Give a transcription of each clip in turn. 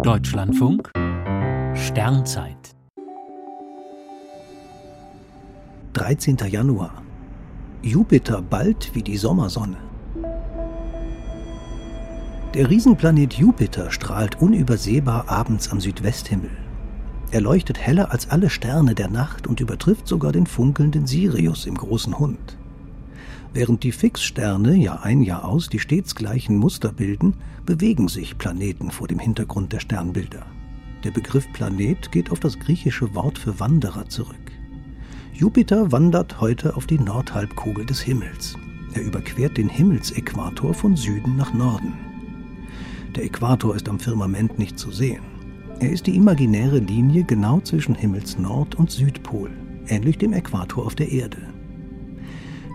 Deutschlandfunk Sternzeit 13. Januar Jupiter bald wie die Sommersonne. Der Riesenplanet Jupiter strahlt unübersehbar abends am Südwesthimmel. Er leuchtet heller als alle Sterne der Nacht und übertrifft sogar den funkelnden Sirius im großen Hund. Während die Fixsterne Jahr ein Jahr aus die stets gleichen Muster bilden, bewegen sich Planeten vor dem Hintergrund der Sternbilder. Der Begriff Planet geht auf das griechische Wort für Wanderer zurück. Jupiter wandert heute auf die Nordhalbkugel des Himmels. Er überquert den Himmelsäquator von Süden nach Norden. Der Äquator ist am Firmament nicht zu sehen. Er ist die imaginäre Linie genau zwischen Himmelsnord- und Südpol, ähnlich dem Äquator auf der Erde.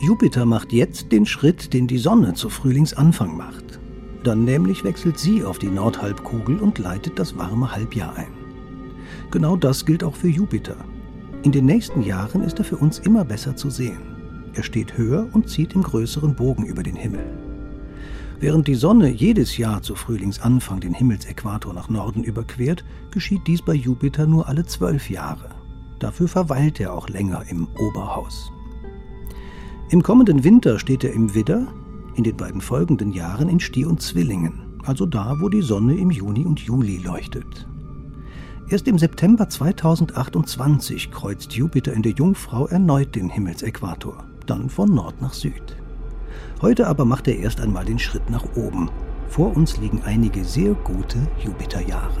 Jupiter macht jetzt den Schritt, den die Sonne zu Frühlingsanfang macht. Dann nämlich wechselt sie auf die Nordhalbkugel und leitet das warme Halbjahr ein. Genau das gilt auch für Jupiter. In den nächsten Jahren ist er für uns immer besser zu sehen. Er steht höher und zieht im größeren Bogen über den Himmel. Während die Sonne jedes Jahr zu Frühlingsanfang den Himmelsäquator nach Norden überquert, geschieht dies bei Jupiter nur alle zwölf Jahre. Dafür verweilt er auch länger im Oberhaus. Im kommenden Winter steht er im Widder, in den beiden folgenden Jahren in Stier und Zwillingen, also da, wo die Sonne im Juni und Juli leuchtet. Erst im September 2028 kreuzt Jupiter in der Jungfrau erneut den Himmelsäquator, dann von Nord nach Süd. Heute aber macht er erst einmal den Schritt nach oben. Vor uns liegen einige sehr gute Jupiterjahre.